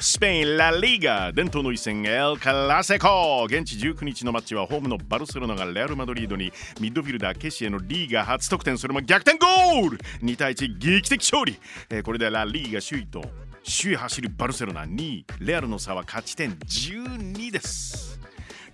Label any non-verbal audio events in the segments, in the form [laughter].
スペイン・ラ・リーガ伝統の一戦エル・カラセコ現地19日のマッチはホームのバルセロナがレアル・マドリードにミッドフィルダーケシエのリーガ初得点それも逆転ゴール !2 対1劇的勝利、えー、これでラ・リーガ首位と首位走るバルセロナ2位レアルの差は勝ち点12です。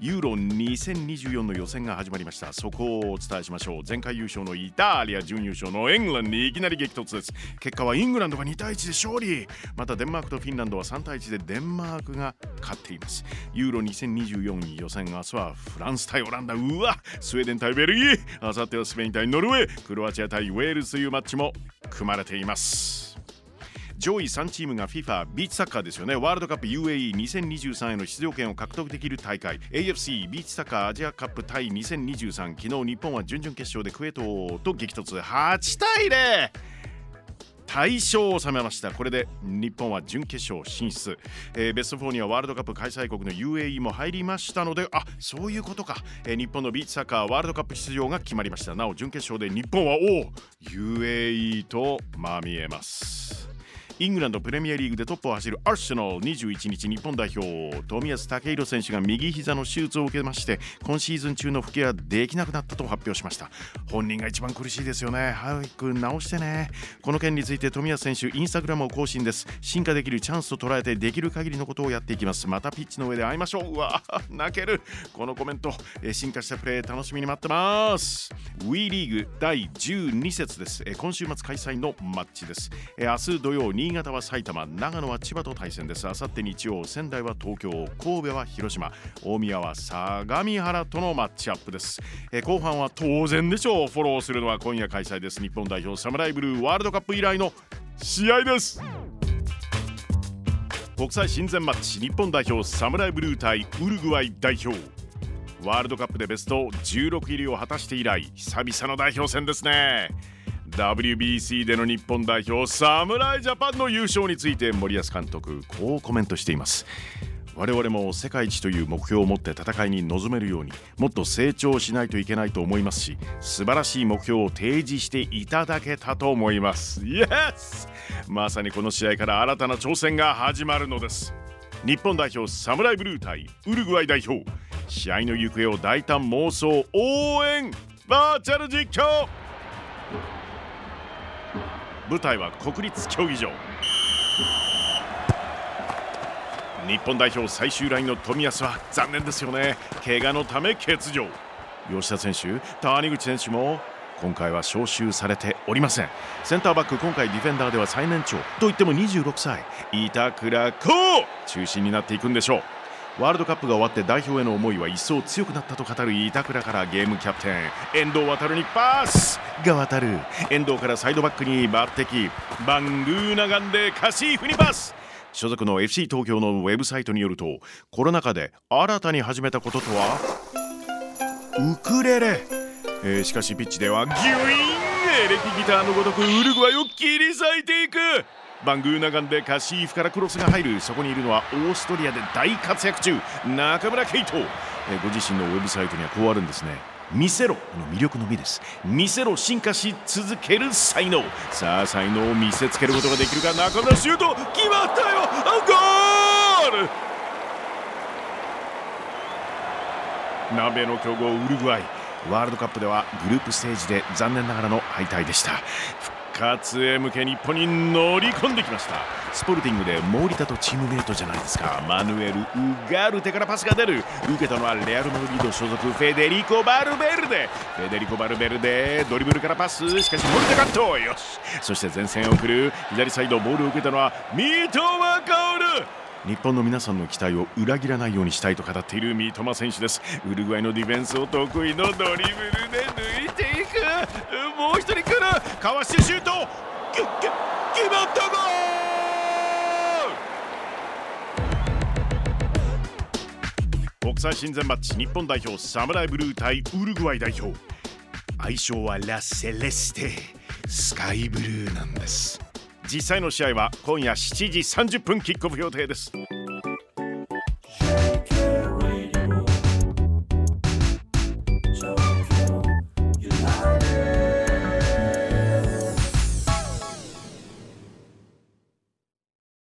ユーロ2024の予選が始まりました。そこをお伝えしましょう。前回優勝のイタリア準優勝のイングランドにいきなり激突です。結果はイングランドが2対1で勝利。またデンマークとフィンランドは3対1でデンマークが勝っています。ユーロ2024予選明日はフランス対オランダ。うわスウェーデン対ベルギー。あさってはスペイン対ノルウェー。クロアチア対ウェールズというマッチも組まれています。上位3チームが FIFA ビーチサッカーですよね。ワールドカップ UAE2023 への出場権を獲得できる大会。AFC ビーチサッカーアジアカップ対2023昨日日本は準々決勝でクウェートと激突。8対0大勝を収めました。これで日本は準決勝進出、えー、ベスト4にはワールドカップ開催国の UAE も入りましたのであそういうことか、えー、日本のビーチサッカーワールドカップ出場が決まりました。なお準決勝で日本はおお UAE とまみえます。イングランドプレミアリーグでトップを走るアーセナル21日日本代表冨安健洋選手が右膝の手術を受けまして今シーズン中の復帰はできなくなったと発表しました。本人が一番苦しいですよね。早く直してね。この件について冨安選手インスタグラムを更新です。進化できるチャンスと捉えてできる限りのことをやっていきます。またピッチの上で会いましょう。うわ泣ける。このコメント進化したプレー楽しみに待ってます。WE リーグ第12節です。今週末開催のマッチです。明日土曜新潟は埼玉長野は千葉と対戦です。あさって日曜仙台は東京神戸は広島。大宮は相模原とのマッチアップです。え後半は当然でしょう。フォローするのは今夜開催です。日本代表サムライブルーワールドカップ以来の試合です。国際親善マッチ。日本代表サムライブルー対ウルグアイ代表。ワールドカップでベスト16入りを果たして以来久々の代表戦ですね。WBC での日本代表侍ジャパンの優勝について森保監督こうコメントしています。我々も世界一という目標を持って戦いに臨めるようにもっと成長しないといけないと思いますし素晴らしい目標を提示していただけたと思います。イエスまさにこの試合から新たな挑戦が始まるのです。日本代表サムライブルー対ウルグアイ代表。試合の行方を大胆妄想応援バーチャル実況!舞台は国立競技場。日本代表最終ラインの冨安は残念ですよね。怪我のため欠場。吉田選手谷口選手も今回は招集されておりません。センターバック今回ディフェンダーでは最年長といっても26歳。板倉滉中心になっていくんでしょう。ワールドカップが終わって代表への思いは一層強くなったと語る板倉。からゲームキャプテン遠藤航にパス。が渡る遠藤からサイドバックに抜擢バングーナガンでカシー。フにパス。所属の FC 東京のウェブサイトによるとコロナ禍で新たに始めたこととは？ウクレレ、えー、しかしピッチではギュイーンエレキギターのごとくウルグアイを切り裂いていく。バングーナガンでカシーフからクロスが入るそこにいるのはオーストリアで大活躍中中村圭斗、えご自身のウェブサイトにはこうあるんですね。見せろ。の魅力のみです。見せろ進化し続ける才能。さあ才能を見せつけることができるか。中村シュート決まったよ。ゴール！南米の強豪ウルグアイ。ワールドカップではグループステージで残念ながらの敗退でした。活へ向け日本に乗り込んできました。スポルティングでモーリタとチームメイトじゃないですか。マヌエル・ウガルテからパスが出る。受けたのはレアル・マドリード所属フェデリコ・バルベルデ。フェデリコ・バルベルデドリブルからパスしかしモルテカット。よし。そして前線を送る。左サイドボールを受けたのは三笘薫。日本の皆さんの期待を裏切らないようにしたいと語っている三笘選手です。ウルグアイのディフェンスを得意のドリブルで抜いて [laughs] もう一人来る。かわしてシュート。決まったゴール。国際親善マッチ日本代表サムライブルー対ウルグアイ代表。愛称はラ・セレステスカイブルーなんです。実際の試合は今夜7時30分キックオフ予定です。